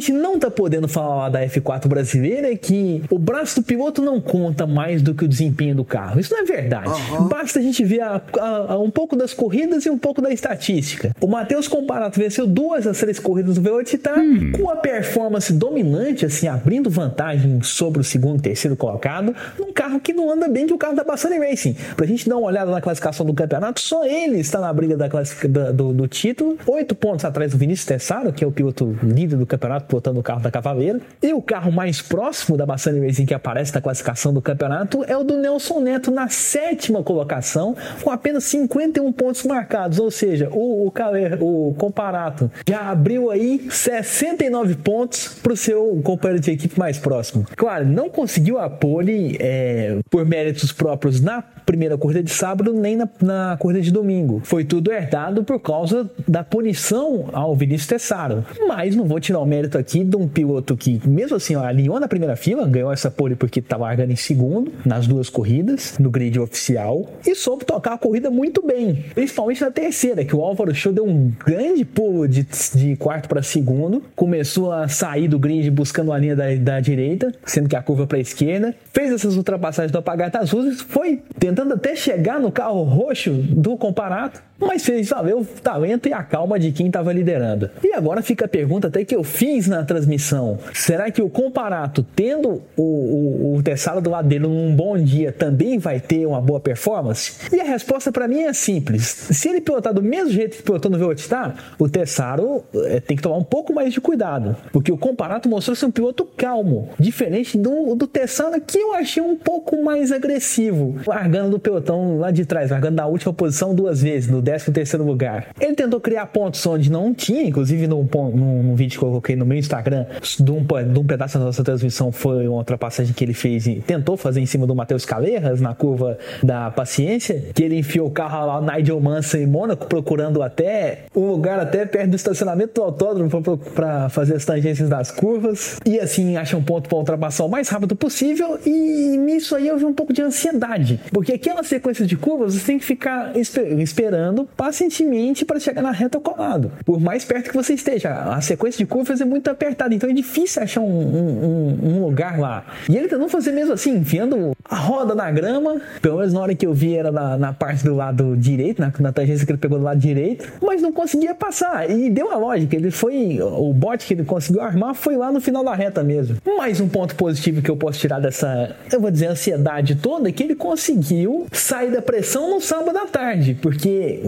Gente não tá podendo falar da F4 brasileira é que o braço do piloto não conta mais do que o desempenho do carro. Isso não é verdade. Uhum. Basta a gente ver a, a, a um pouco das corridas e um pouco da estatística. O Matheus Comparato venceu duas das três corridas do Velocitar hum. com a performance dominante, assim, abrindo vantagem sobre o segundo e terceiro colocado, num carro que não anda bem, que o carro da Bassani Racing. Pra gente dar uma olhada na classificação do campeonato, só ele está na briga da da, do, do, título, oito pontos atrás do Vinícius Tessaro, que é o piloto líder do campeonato, pilotando o carro da Cavaleira. E o carro mais próximo da Bassani Racing que aparece na classificação do campeonato é o do Nelson Neto na sétima colocação, com apenas 51 pontos marcados. Ou seja, o, o, o Comparato já abriu aí 69 pontos para o seu companheiro de equipe mais próximo. Claro, não conseguiu a pole é, por méritos próprios na primeira corrida de sábado nem na, na corrida de domingo. Foi tudo herdado por causa da punição ao Vinícius Tessaro. Mas não vou tirar o mérito aqui de um piloto que, mesmo assim, alinhou na primeira fila, ganhou essa pole porque estava largando em segundo nas duas corridas, no grid oficial, e soube tocar a corrida muito bem. Principalmente na terceira, que o Álvaro Show deu um grande pulo de, de quarto para segundo, começou a sair do grid buscando a linha da, da direita, sendo que a curva para a esquerda, fez essas ultrapassagens do apagar das luzes, foi tentando tentando até chegar no carro roxo do Comparato, mas fez valer o talento e a calma de quem estava liderando. E agora fica a pergunta até que eu fiz na transmissão: será que o Comparato, tendo o, o, o Tessaro do lado dele num bom dia, também vai ter uma boa performance? E a resposta para mim é simples: se ele pilotar do mesmo jeito que pilotou no Velocitar, o Tessaro é, tem que tomar um pouco mais de cuidado, porque o Comparato mostrou ser um piloto calmo, diferente do, do Tessaro que eu achei um pouco mais agressivo, largando do pelotão lá de trás, largando na última posição duas vezes, no 13 terceiro lugar. Ele tentou criar pontos onde não tinha, inclusive num, num, num vídeo que eu coloquei no meu Instagram, de um, de um pedaço da nossa transmissão, foi uma ultrapassagem que ele fez e tentou fazer em cima do Matheus Calerras, na curva da paciência, que ele enfiou o carro lá, o Nigel Mansell em Mônaco, procurando até um lugar até perto do estacionamento do autódromo para fazer as tangências das curvas. E assim, acha um ponto para ultrapassar o mais rápido possível. E nisso aí eu vi um pouco de ansiedade, porque aquela sequência de curvas você tem que ficar esperando pacientemente para chegar na reta colado. Por mais perto que você esteja, a sequência de curvas é muito apertada, então é difícil achar um, um, um lugar lá. E ele tentou fazer mesmo assim, enfiando a roda na grama, pelo menos na hora que eu vi era na, na parte do lado direito, na, na tangência que ele pegou do lado direito, mas não conseguia passar. E deu a lógica, ele foi, o bote que ele conseguiu armar foi lá no final da reta mesmo. Mais um ponto positivo que eu posso tirar dessa, eu vou dizer, ansiedade toda, é que ele conseguiu conseguiu sair da pressão no sábado à tarde, porque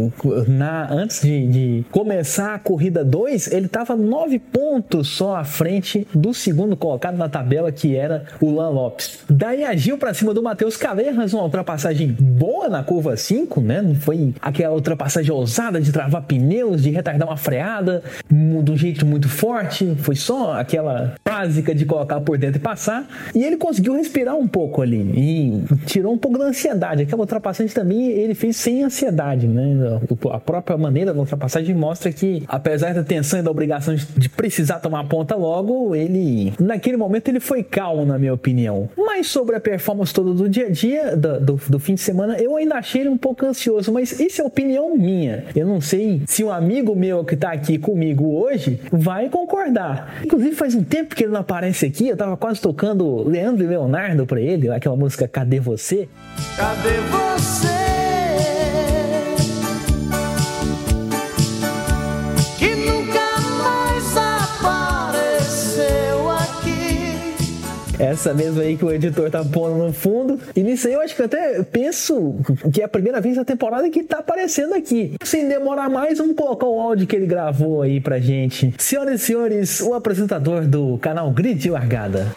na, antes de, de começar a corrida 2, ele estava nove pontos só à frente do segundo colocado na tabela, que era o Lan Lopes. Daí agiu para cima do Matheus Cavernas, uma ultrapassagem boa na curva 5, né? Não foi aquela ultrapassagem ousada de travar pneus, de retardar uma freada, de um jeito muito forte, foi só aquela básica de colocar por dentro e passar. E ele conseguiu respirar um pouco ali e tirou um pouco da ansiedade ansiedade. Aquela ultrapassagem também ele fez sem ansiedade, né? A própria maneira da ultrapassagem mostra que, apesar da tensão e da obrigação de precisar tomar a ponta logo, ele, naquele momento, ele foi calmo, na minha opinião. Mas sobre a performance toda do dia a dia, do, do, do fim de semana, eu ainda achei ele um pouco ansioso, mas isso é opinião minha. Eu não sei se um amigo meu que tá aqui comigo hoje vai concordar. Inclusive, faz um tempo que ele não aparece aqui, eu tava quase tocando Leandro e Leonardo pra ele, aquela música Cadê Você? Cadê Cadê você? Que nunca mais apareceu aqui. Essa mesmo aí que o editor tá pondo no fundo. E nisso aí eu acho que até penso que é a primeira vez na temporada que tá aparecendo aqui. Sem demorar mais, vamos colocar o áudio que ele gravou aí pra gente. Senhoras e senhores, o apresentador do canal Grid Largada.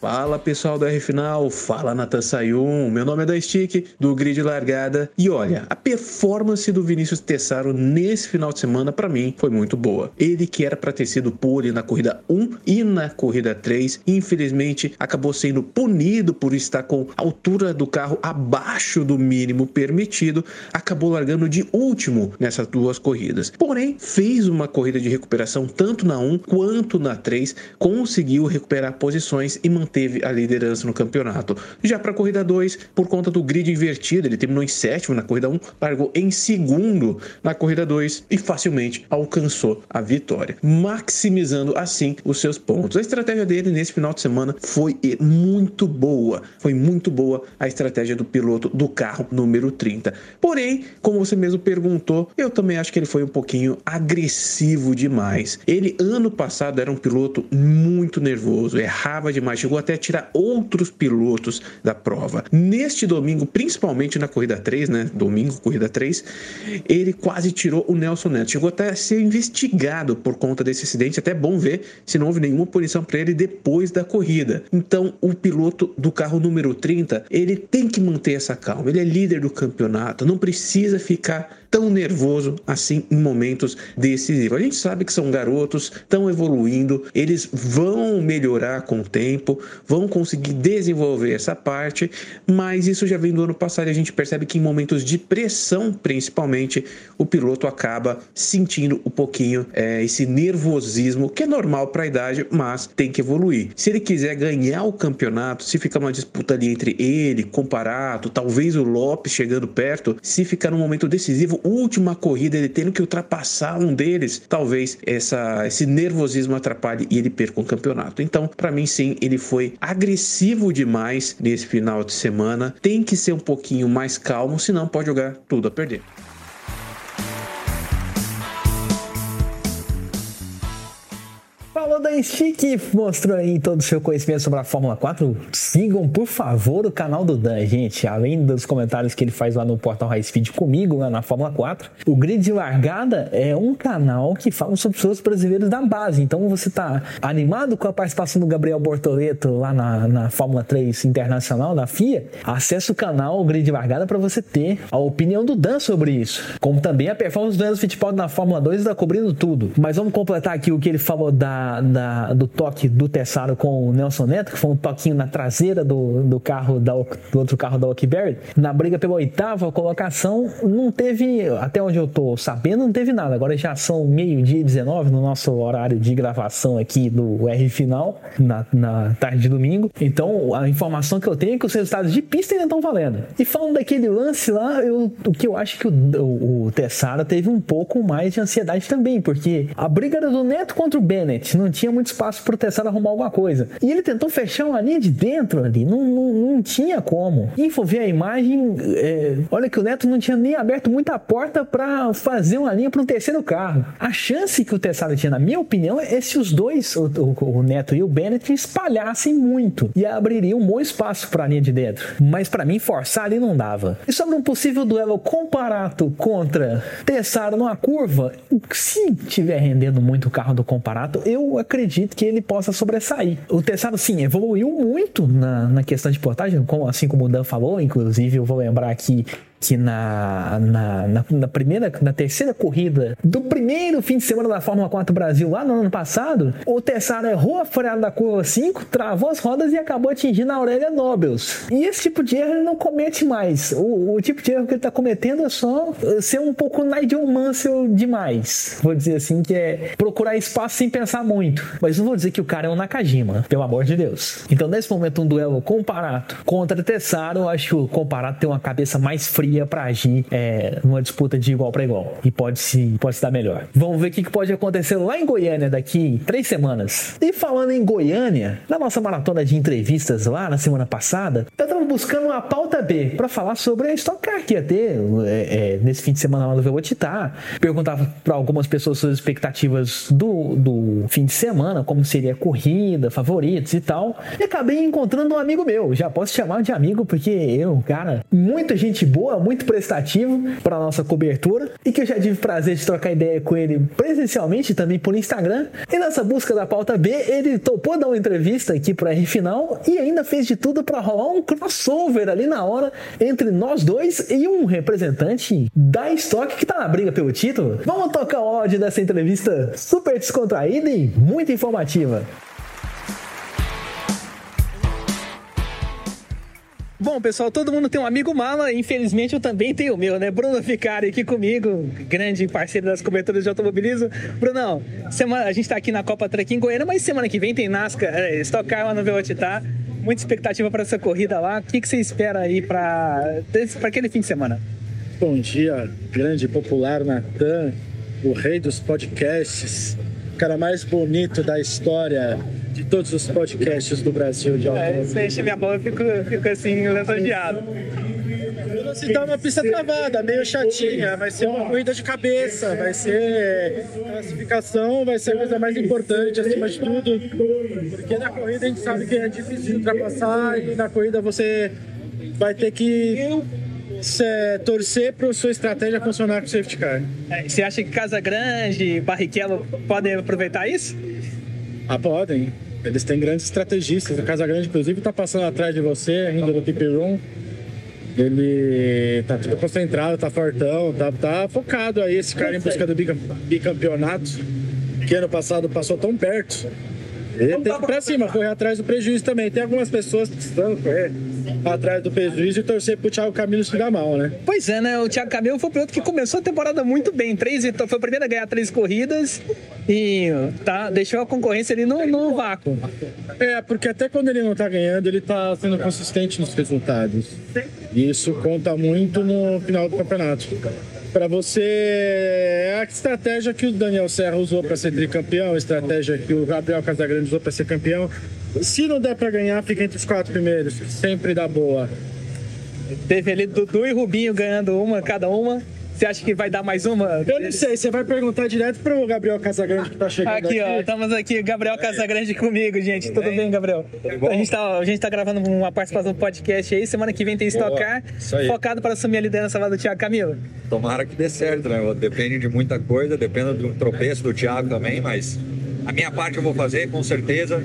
Fala pessoal do R Final, fala Natan Sayum, meu nome é da Stick, do Grid Largada. E olha, a performance do Vinícius Tessaro nesse final de semana para mim foi muito boa. Ele que era para ter sido pole na corrida 1 e na corrida 3, infelizmente acabou sendo punido por estar com a altura do carro abaixo do mínimo permitido, acabou largando de último nessas duas corridas. Porém, fez uma corrida de recuperação tanto na 1 quanto na 3, conseguiu recuperar posições e manter manteve a liderança no campeonato. Já para a corrida 2, por conta do grid invertido, ele terminou em sétimo na corrida 1, um, largou em segundo na corrida 2 e facilmente alcançou a vitória, maximizando assim os seus pontos. A estratégia dele nesse final de semana foi muito boa, foi muito boa a estratégia do piloto do carro número 30. Porém, como você mesmo perguntou, eu também acho que ele foi um pouquinho agressivo demais. Ele ano passado era um piloto muito nervoso, errava demais, chegou até tirar outros pilotos da prova. Neste domingo, principalmente na corrida 3, né? Domingo, corrida 3, ele quase tirou o Nelson Neto. Chegou até a ser investigado por conta desse acidente. Até bom ver se não houve nenhuma punição para ele depois da corrida. Então, o piloto do carro número 30, ele tem que manter essa calma. Ele é líder do campeonato, não precisa ficar tão nervoso assim em momentos decisivos. A gente sabe que são garotos, estão evoluindo, eles vão melhorar com o tempo, vão conseguir desenvolver essa parte, mas isso já vem do ano passado e a gente percebe que em momentos de pressão, principalmente, o piloto acaba sentindo um pouquinho é, esse nervosismo, que é normal para a idade, mas tem que evoluir. Se ele quiser ganhar o campeonato, se ficar uma disputa ali entre ele, comparado, talvez o Lopes chegando perto, se ficar num momento decisivo, última corrida, ele tendo que ultrapassar um deles, talvez essa, esse nervosismo atrapalhe e ele perca o campeonato. Então, para mim, sim, ele foi agressivo demais nesse final de semana. Tem que ser um pouquinho mais calmo, senão pode jogar tudo a perder. Da Stick, mostrou aí todo o seu conhecimento sobre a Fórmula 4. Sigam, por favor, o canal do Dan, gente. Além dos comentários que ele faz lá no portal High Speed comigo, lá na Fórmula 4, o Grid de Largada é um canal que fala sobre pessoas brasileiros da base. Então você tá animado com a participação do Gabriel Bortoleto lá na, na Fórmula 3 Internacional da FIA? Acesse o canal o Grid de Largada para você ter a opinião do Dan sobre isso. Como também a performance do Enzo Fittipaldi na Fórmula 2 está cobrindo tudo. Mas vamos completar aqui o que ele falou da da, do toque do Tessaro com o Nelson Neto, que foi um toquinho na traseira do, do carro da, do outro carro da Oakberry, na briga pela oitava colocação, não teve, até onde eu tô sabendo, não teve nada. Agora já são meio-dia e 19 no nosso horário de gravação aqui do R Final, na, na tarde de domingo. Então a informação que eu tenho é que os resultados de pista ainda estão valendo. E falando daquele lance lá, eu, o que eu acho que o, o, o Tessaro teve um pouco mais de ansiedade também, porque a briga era do Neto contra o Bennett, não tinha muito espaço para o Tessaro arrumar alguma coisa. E ele tentou fechar uma linha de dentro ali, não, não, não tinha como. E for ver a imagem, é, olha que o Neto não tinha nem aberto muita porta para fazer uma linha para um terceiro carro. A chance que o Tessaro tinha, na minha opinião, é se os dois, o, o, o Neto e o Bennett, espalhassem muito e abriria um bom espaço para a linha de dentro. Mas para mim, forçar ali não dava. E sobre um possível duelo comparato contra Tessaro numa curva, se tiver rendendo muito o carro do comparato, eu acredito que ele possa sobressair. O Tessaro, sim, evoluiu muito na, na questão de portagem, como, assim como o Dan falou, inclusive eu vou lembrar aqui que na, na, na, na, primeira, na terceira corrida do primeiro fim de semana da Fórmula 4 Brasil, lá no ano passado, o Tessaro errou a freada da curva 5, travou as rodas e acabou atingindo a Aurélia Nobels. E esse tipo de erro ele não comete mais. O, o tipo de erro que ele está cometendo é só ser um pouco Nigel Mansell demais. Vou dizer assim, que é procurar espaço sem pensar muito. Mas não vou dizer que o cara é um Nakajima, pelo amor de Deus. Então, nesse momento, um duelo comparado contra Tessaro, eu acho que o comparado tem uma cabeça mais fria teoria para agir é, numa disputa de igual para igual. E pode se, pode se dar melhor. Vamos ver o que, que pode acontecer lá em Goiânia daqui três semanas. E falando em Goiânia, na nossa maratona de entrevistas lá na semana passada, eu tava buscando uma pauta B para falar sobre a Stock Car que ia ter é, é, nesse fim de semana lá no Velocitar. Perguntava para algumas pessoas suas expectativas do, do fim de semana, como seria a corrida, favoritos e tal. E acabei encontrando um amigo meu. Já posso chamar de amigo porque eu, cara, muita gente boa muito prestativo para nossa cobertura e que eu já tive prazer de trocar ideia com ele presencialmente também por Instagram. E nessa busca da pauta B, ele topou dar uma entrevista aqui para R Final e ainda fez de tudo para rolar um crossover ali na hora entre nós dois e um representante da Stock que tá na briga pelo título. Vamos tocar o áudio dessa entrevista super descontraída e muito informativa. Bom, pessoal, todo mundo tem um amigo mala, infelizmente eu também tenho o meu, né? Bruno Ficari aqui comigo, grande parceiro das coberturas de automobilismo. Brunão, semana, a gente tá aqui na Copa Truck em Goiânia, mas semana que vem tem NASCAR, é, Stock Car lá no Velocitar. Muita expectativa para essa corrida lá. O que, que você espera aí para aquele fim de semana? Bom dia, grande popular Natan, o rei dos podcasts, cara mais bonito da história de todos os podcasts do Brasil de automóvel. É, você enche minha bola, eu fico, fico assim, lisonjeado. Se tá uma pista travada, meio chatinha, vai ser uma corrida de cabeça, vai ser classificação, vai ser a coisa mais importante acima de tudo, porque na corrida a gente sabe que é difícil de ultrapassar e na corrida você vai ter que é, torcer para sua estratégia funcionar com o safety car. É, você acha que Casa Grande, Barrichello podem aproveitar isso? Ah, podem. Eles têm grandes estrategistas. A Casa Grande, inclusive, está passando atrás de você, ainda no tip room. Ele tá tudo concentrado, tá fortão, tá, tá focado aí, esse cara em busca do bicampeonato, que ano passado passou tão perto. Ele tem que ir pra cima, correr atrás do prejuízo também. Tem algumas pessoas precisando correr atrás do prejuízo e torcer pro Thiago Camilo se dar mal, né? Pois é, né? O Thiago Camilo foi o piloto que começou a temporada muito bem. Três, foi o primeiro a ganhar três corridas e tá, deixou a concorrência ali no, no vácuo. É, porque até quando ele não tá ganhando, ele tá sendo consistente nos resultados. E isso conta muito no final do campeonato. Para você, é a estratégia que o Daniel Serra usou para ser tricampeão, a estratégia que o Gabriel Casagrande usou para ser campeão. Se não der para ganhar, fica entre os quatro primeiros, sempre dá boa. Teve ali Dudu e Rubinho ganhando uma cada uma. Você acha que vai dar mais uma? Eu não sei, você vai perguntar direto pro Gabriel Casagrande que tá chegando aqui. Aqui, ó, estamos aqui, Gabriel Casagrande comigo, gente. Tudo, Tudo bem? bem, Gabriel? Tudo a, gente tá, a gente tá gravando uma participação do podcast aí, semana que vem tem estocar, focado para assumir a liderança lá do Thiago Camilo. Tomara que dê certo, né? Depende de muita coisa, depende do tropeço do Thiago também, mas a minha parte eu vou fazer, com certeza.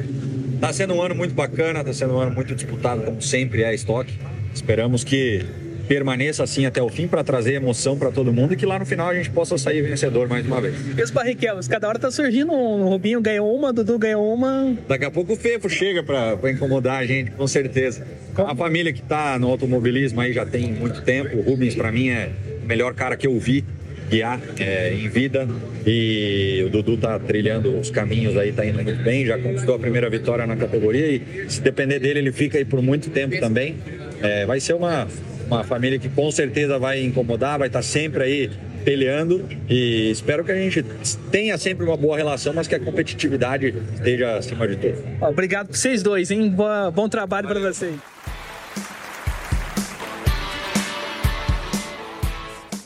Tá sendo um ano muito bacana, tá sendo um ano muito disputado, como sempre é a estoque. Esperamos que permaneça assim até o fim para trazer emoção para todo mundo e que lá no final a gente possa sair vencedor mais uma vez. E os Barrichellos, cada hora tá surgindo um. O Rubinho ganhou uma, o Dudu ganhou uma. Daqui a pouco o Fefo chega para incomodar a gente, com certeza. Como? A família que tá no automobilismo aí já tem muito tempo. O Rubens, para mim, é o melhor cara que eu vi guiar é, em vida e o Dudu tá trilhando os caminhos aí, tá indo muito bem, já conquistou a primeira vitória na categoria e se depender dele ele fica aí por muito tempo também. É, vai ser uma, uma família que com certeza vai incomodar, vai estar sempre aí peleando e espero que a gente tenha sempre uma boa relação, mas que a competitividade esteja acima de tudo. Obrigado por vocês dois, hein? Bom trabalho para vocês.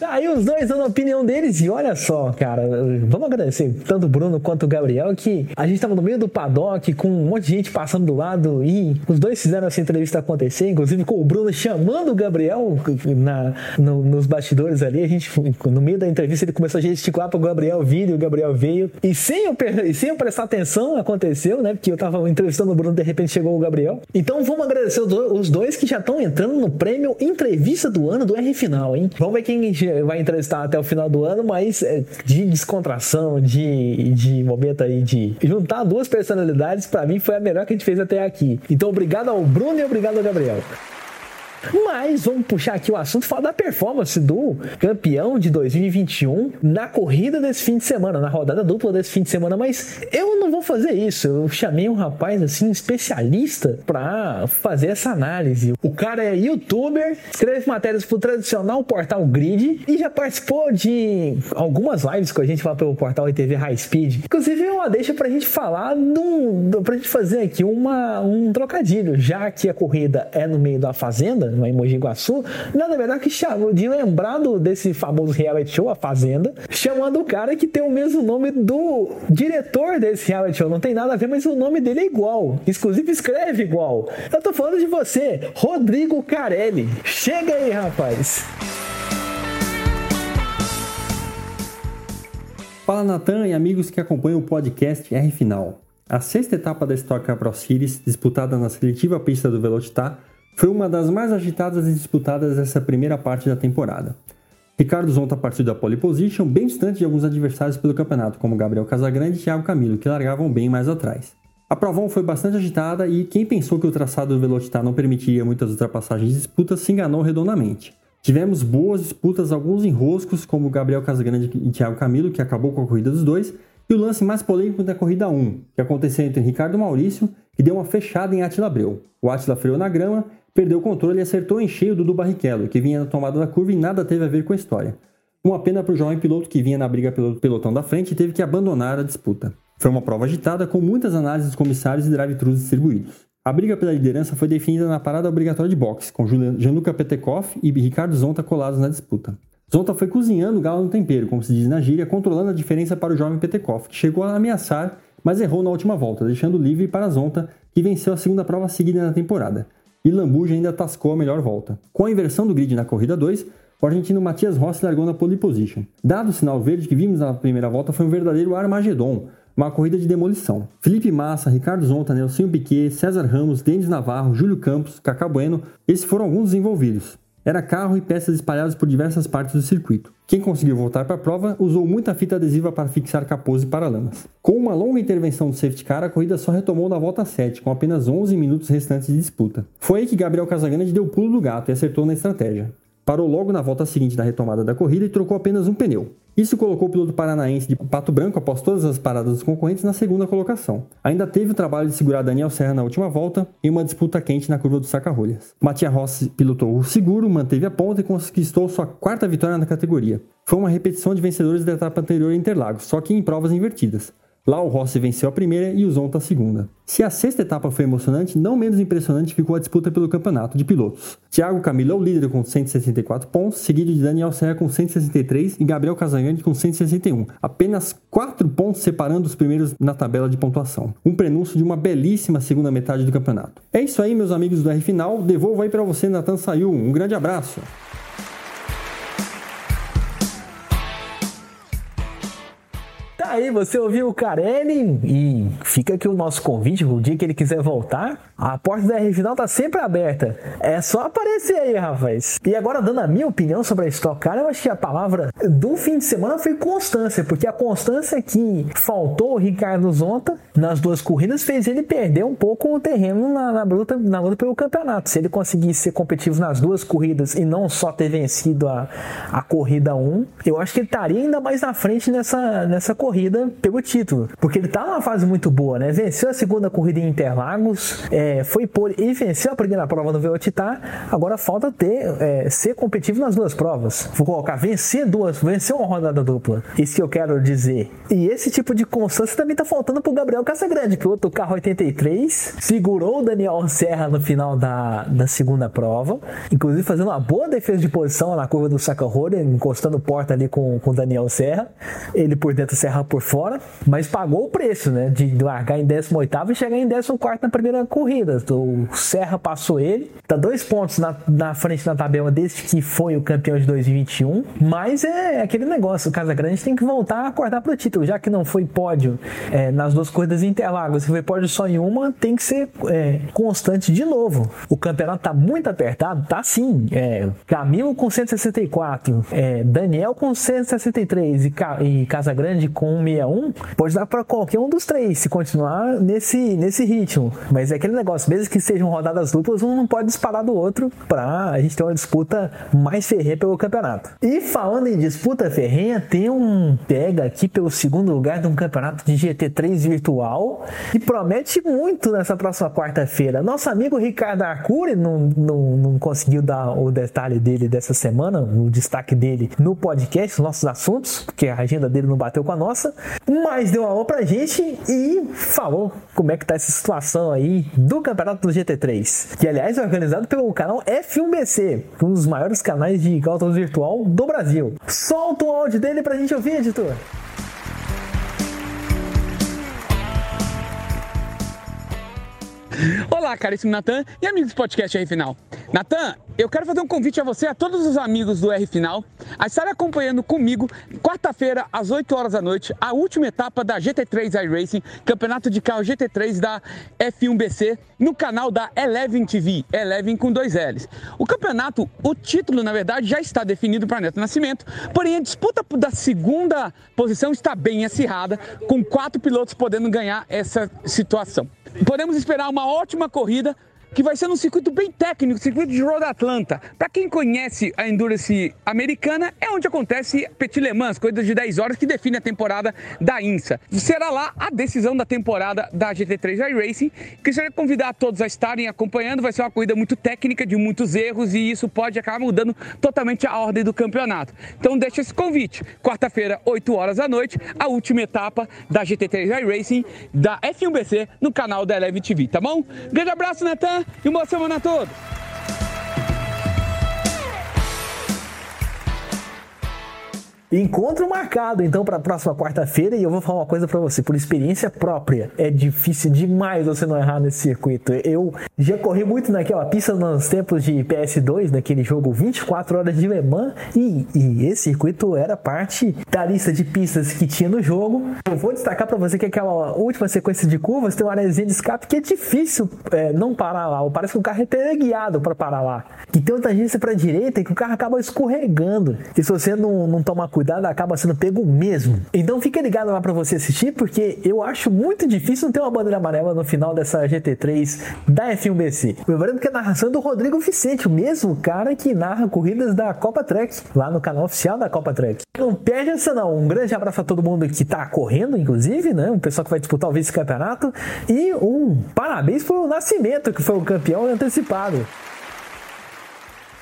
Aí os dois dando a opinião deles e olha só, cara, vamos agradecer tanto o Bruno quanto o Gabriel que a gente tava no meio do paddock com um monte de gente passando do lado e os dois fizeram essa entrevista acontecer, inclusive com o Bruno chamando o Gabriel na, no, nos bastidores ali, a gente no meio da entrevista ele começou a gesticular para o Gabriel vir e o Gabriel veio e sem eu, sem eu prestar atenção aconteceu, né, porque eu tava entrevistando o Bruno de repente chegou o Gabriel. Então vamos agradecer os dois que já estão entrando no prêmio entrevista do ano do R Final, hein? Vamos ver quem vai entrevistar até o final do ano, mas é, de descontração, de, de momento aí de juntar duas personalidades, para mim foi a melhor que a gente fez até aqui. Então, obrigado ao Bruno e obrigado ao Gabriel. Mas vamos puxar aqui o assunto falar da performance do campeão de 2021 na corrida desse fim de semana, na rodada dupla desse fim de semana. Mas eu não vou fazer isso. Eu chamei um rapaz assim, especialista, para fazer essa análise. O cara é youtuber, escreve matérias pro tradicional portal Grid e já participou de algumas lives com a gente lá pelo portal ITV High Speed. Inclusive, é uma deixa pra gente falar, do, pra gente fazer aqui uma, um trocadilho, já que a corrida é no meio da Fazenda, lá em Mogi Guaçu, nada melhor que de lembrado desse famoso reality show, A Fazenda, chamando o cara que tem o mesmo nome do diretor desse reality show. Não tem nada a ver, mas o nome dele é igual. Inclusive escreve igual. Eu tô falando de você, Rodrigo Carelli. Chega aí, rapaz. Fala Natan e amigos que acompanham o podcast R Final. A sexta etapa da Stock Car Pro Series, disputada na seletiva pista do Velocitar, foi uma das mais agitadas e disputadas dessa primeira parte da temporada. Ricardo Zonta partiu da pole position, bem distante de alguns adversários pelo campeonato, como Gabriel Casagrande e Thiago Camilo, que largavam bem mais atrás. A provão foi bastante agitada e quem pensou que o traçado do Velocitar não permitiria muitas ultrapassagens e disputas se enganou redondamente. Tivemos boas disputas, alguns enroscos, como Gabriel Casagrande e Thiago Camilo, que acabou com a corrida dos dois, e o lance mais polêmico da corrida 1, que aconteceu entre Ricardo Maurício, que deu uma fechada em Atila Abreu. O Atila freou na grama, perdeu o controle e acertou em cheio Dudu Barrichello, que vinha na tomada da curva e nada teve a ver com a história. Uma pena para o jovem piloto que vinha na briga pelo pelotão da frente e teve que abandonar a disputa. Foi uma prova agitada, com muitas análises dos comissários e drive-thrus distribuídos. A briga pela liderança foi definida na parada obrigatória de boxe, com Gianluca Petekoff e Ricardo Zonta colados na disputa. Zonta foi cozinhando o galo no tempero, como se diz na gíria, controlando a diferença para o jovem Petekoff, que chegou a ameaçar, mas errou na última volta, deixando livre para Zonta, que venceu a segunda prova seguida na temporada. E Lambuja ainda tascou a melhor volta. Com a inversão do grid na corrida 2, o argentino Matias Rossi largou na pole position. Dado o sinal verde que vimos na primeira volta, foi um verdadeiro Armagedon, uma corrida de demolição. Felipe Massa, Ricardo Zonta, Nelson Piquet, César Ramos, Denis Navarro, Júlio Campos, Cacá Bueno, esses foram alguns dos envolvidos. Era carro e peças espalhadas por diversas partes do circuito. Quem conseguiu voltar para a prova usou muita fita adesiva para fixar capôs e paralamas. Com uma longa intervenção do safety car, a corrida só retomou na volta 7, com apenas 11 minutos restantes de disputa. Foi aí que Gabriel Casagrande deu o pulo do gato e acertou na estratégia. Parou logo na volta seguinte da retomada da corrida e trocou apenas um pneu. Isso colocou o piloto paranaense de Pato Branco, após todas as paradas dos concorrentes, na segunda colocação. Ainda teve o trabalho de segurar Daniel Serra na última volta em uma disputa quente na curva do Saca-Rolhas. Matias Rossi pilotou o seguro, manteve a ponta e conquistou sua quarta vitória na categoria. Foi uma repetição de vencedores da etapa anterior em Interlagos, só que em provas invertidas. Lá o Rossi venceu a primeira e o Zonta a segunda. Se a sexta etapa foi emocionante, não menos impressionante ficou a disputa pelo campeonato de pilotos. Thiago Camilo é o líder com 164 pontos, seguido de Daniel Serra com 163 e Gabriel Casagrande com 161. Apenas 4 pontos separando os primeiros na tabela de pontuação. Um prenúncio de uma belíssima segunda metade do campeonato. É isso aí, meus amigos do R Final. Devolvo aí para você, Nathan Sayul. Um grande abraço. Aí, você ouviu o Carelli e fica aqui o nosso convite, o dia que ele quiser voltar, a porta da R Final tá sempre aberta. É só aparecer aí, rapaz. E agora, dando a minha opinião sobre a Stock Car, eu acho que a palavra do fim de semana foi constância, porque a constância que faltou o Ricardo Zonta nas duas corridas fez ele perder um pouco o terreno na, na, luta, na luta pelo campeonato. Se ele conseguisse ser competitivo nas duas corridas e não só ter vencido a, a corrida 1, eu acho que ele estaria ainda mais na frente nessa, nessa corrida corrida pelo título. Porque ele tá numa fase muito boa, né? Venceu a segunda corrida em Interlagos, é, foi por e venceu a primeira prova no Velocitar. Agora falta ter é, ser competitivo nas duas provas. Vou colocar vencer duas, vencer uma rodada dupla. Isso que eu quero dizer. E esse tipo de constância também tá faltando pro Gabriel Casagrande, que outro carro 83 segurou o Daniel Serra no final da, da segunda prova, inclusive fazendo uma boa defesa de posição na curva do Saca encostando porta ali com o Daniel Serra. Ele por dentro Serra por fora, mas pagou o preço, né? De largar em 18 e chegar em 14 na primeira corrida. O Serra passou ele, tá dois pontos na, na frente da tabela desse que foi o campeão de 2021. Mas é aquele negócio: o Casa Grande tem que voltar a acordar pro título, já que não foi pódio é, nas duas corridas Interlagos, se foi pódio só em uma, tem que ser é, constante de novo. O campeonato tá muito apertado, tá sim. É, Camilo com 164, é, Daniel com 163 e, Ca e Casagrande com 161, pode dar para qualquer um dos três, se continuar nesse, nesse ritmo. Mas é aquele negócio, mesmo que sejam rodadas duplas, um não pode disparar do outro para a gente ter uma disputa mais ferrenha pelo campeonato. E falando em disputa ferrenha, tem um pega aqui pelo segundo lugar de um campeonato de GT3 virtual que promete muito nessa próxima quarta-feira. Nosso amigo Ricardo Arcuri não, não, não conseguiu dar o detalhe dele dessa semana, o destaque dele no podcast, nossos assuntos, porque a agenda dele não bateu com a nossa. Mas deu uma alô pra gente e falou como é que tá essa situação aí do campeonato do GT3, que aliás é organizado pelo canal F1BC, um dos maiores canais de autos virtual do Brasil. Solta o áudio dele pra gente ouvir, editor. Olá, caríssimo Natan e amigos do podcast R Final. Natan, eu quero fazer um convite a você, a todos os amigos do R Final, a estar acompanhando comigo, quarta-feira, às 8 horas da noite, a última etapa da GT3 iRacing, campeonato de carro GT3 da F1BC, no canal da Eleven TV, Eleven com dois L's. O campeonato, o título, na verdade, já está definido para Neto Nascimento, porém a disputa da segunda posição está bem acirrada, com quatro pilotos podendo ganhar essa situação. Podemos esperar uma ótima corrida que vai ser num circuito bem técnico, circuito de Road Atlanta. Para quem conhece a Endurance americana, é onde acontece Petit Le Mans, corridas de 10 horas que define a temporada da INSA. Será lá a decisão da temporada da GT3 iRacing. Queria convidar todos a estarem acompanhando, vai ser uma corrida muito técnica, de muitos erros e isso pode acabar mudando totalmente a ordem do campeonato. Então deixa esse convite. Quarta-feira, 8 horas da noite, a última etapa da GT3 iRacing da F1BC no canal da Eleve TV, tá bom? Grande abraço, Natan! E uma semana a Encontro marcado então para a próxima quarta-feira e eu vou falar uma coisa para você, por experiência própria, é difícil demais você não errar nesse circuito. Eu já corri muito naquela pista nos tempos de PS2, naquele jogo 24 horas de Le Mans e, e esse circuito era parte da lista de pistas que tinha no jogo. Eu vou destacar para você que aquela última sequência de curvas tem uma areazinha de escape que é difícil é, não parar lá. Parece que o carro é teleguiado para parar lá. E tem uma tangência para direita e que o carro acaba escorregando. E se você não, não tomar cuidado, acaba sendo pego mesmo. Então fica ligado lá para você assistir, porque eu acho muito difícil não ter uma bandeira amarela no final dessa GT3 da F1BC. Lembrando que a narração é do Rodrigo Vicente, o mesmo cara que narra corridas da Copa Trek, lá no canal oficial da Copa Trek. Não perde essa não. Um grande abraço a todo mundo que tá correndo, inclusive, né? O pessoal que vai disputar o vice-campeonato. E um parabéns pro Nascimento, que foi o campeão antecipado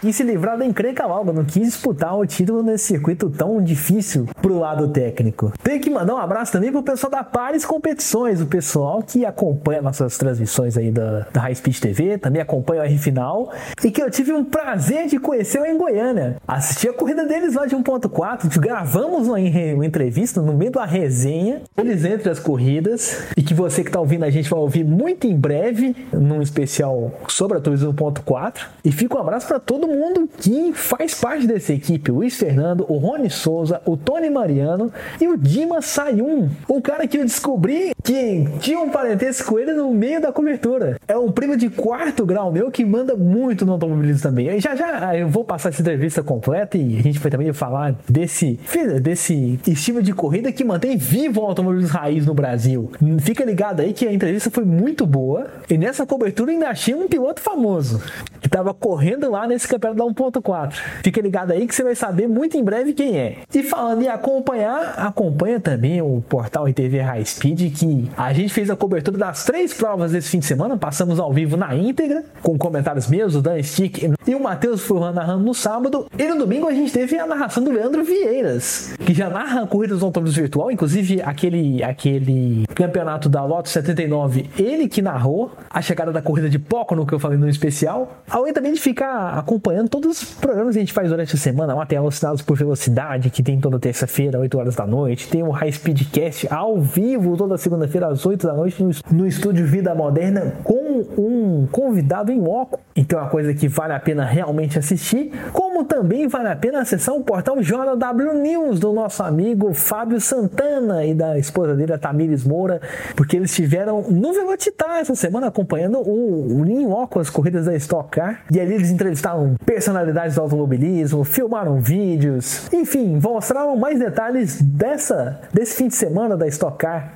quis se livrar da encrenca logo, não quis disputar o título nesse circuito tão difícil pro lado técnico. Tem que mandar um abraço também pro pessoal da Pares Competições, o pessoal que acompanha nossas transmissões aí da, da High Speed TV, também acompanha o R Final, e que eu tive um prazer de conhecer em Goiânia. Assisti a corrida deles lá de 1.4, gravamos uma, uma entrevista no meio da resenha, eles entre as corridas, e que você que tá ouvindo a gente vai ouvir muito em breve, num especial sobre a Turismo 1.4. E fica um abraço para todo mundo mundo que faz parte dessa equipe. O Luiz Fernando, o Rony Souza, o Tony Mariano e o Dima Sayun. O cara que eu descobri que tinha um parentesco com ele no meio da cobertura. É um primo de quarto grau meu que manda muito no automobilismo também. Já já eu vou passar essa entrevista completa e a gente vai também falar desse, desse estilo de corrida que mantém vivo o automobilismo raiz no Brasil. Fica ligado aí que a entrevista foi muito boa e nessa cobertura ainda achei um piloto famoso que estava correndo lá nesse campeonato dar 1.4. Fica ligado aí que você vai saber muito em breve quem é. E falando em acompanhar, acompanha também o portal RTV High Speed, que a gente fez a cobertura das três provas desse fim de semana, passamos ao vivo na íntegra, com comentários meus, o Dan Stick e o Matheus Furlan narrando no sábado. E no domingo a gente teve a narração do Leandro Vieiras, que já narra corridas do automobilismo virtual, inclusive aquele, aquele campeonato da Lotus 79, ele que narrou a chegada da corrida de no que eu falei no especial. Além também de ficar acompanhando todos os programas que a gente faz durante a semana. Lá tem Alucinados por Velocidade, que tem toda terça-feira, 8 horas da noite. Tem o High Speedcast ao vivo, toda segunda-feira, às 8 da noite, no, no estúdio Vida Moderna, com um convidado em loco. Então é uma coisa que vale a pena realmente assistir. Como também vale a pena acessar o portal JW News do nosso amigo Fábio Santana e da esposa dele, a Tamires Moura, porque eles estiveram no Velocitar essa semana acompanhando o, o em loco as corridas da Stock Car. E ali eles entrevistaram personalidades do automobilismo, filmaram vídeos, enfim, mostraram mais detalhes dessa desse fim de semana da Stock Car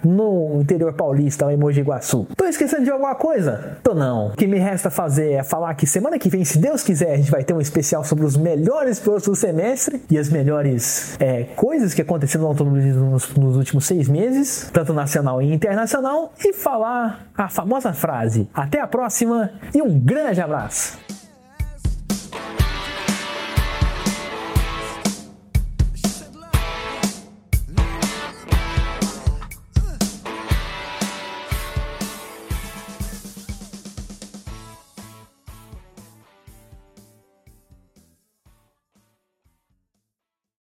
interior paulista, lá em Mogi Guaçu. Tô esquecendo de alguma coisa? Tô não. O que me resta fazer é falar que semana que vem, se Deus quiser, a gente vai ter um especial sobre os melhores pilotos do semestre e as melhores é, coisas que aconteceram no automobilismo nos, nos últimos seis meses, tanto nacional e internacional, e falar a famosa frase: até a próxima e um grande abraço!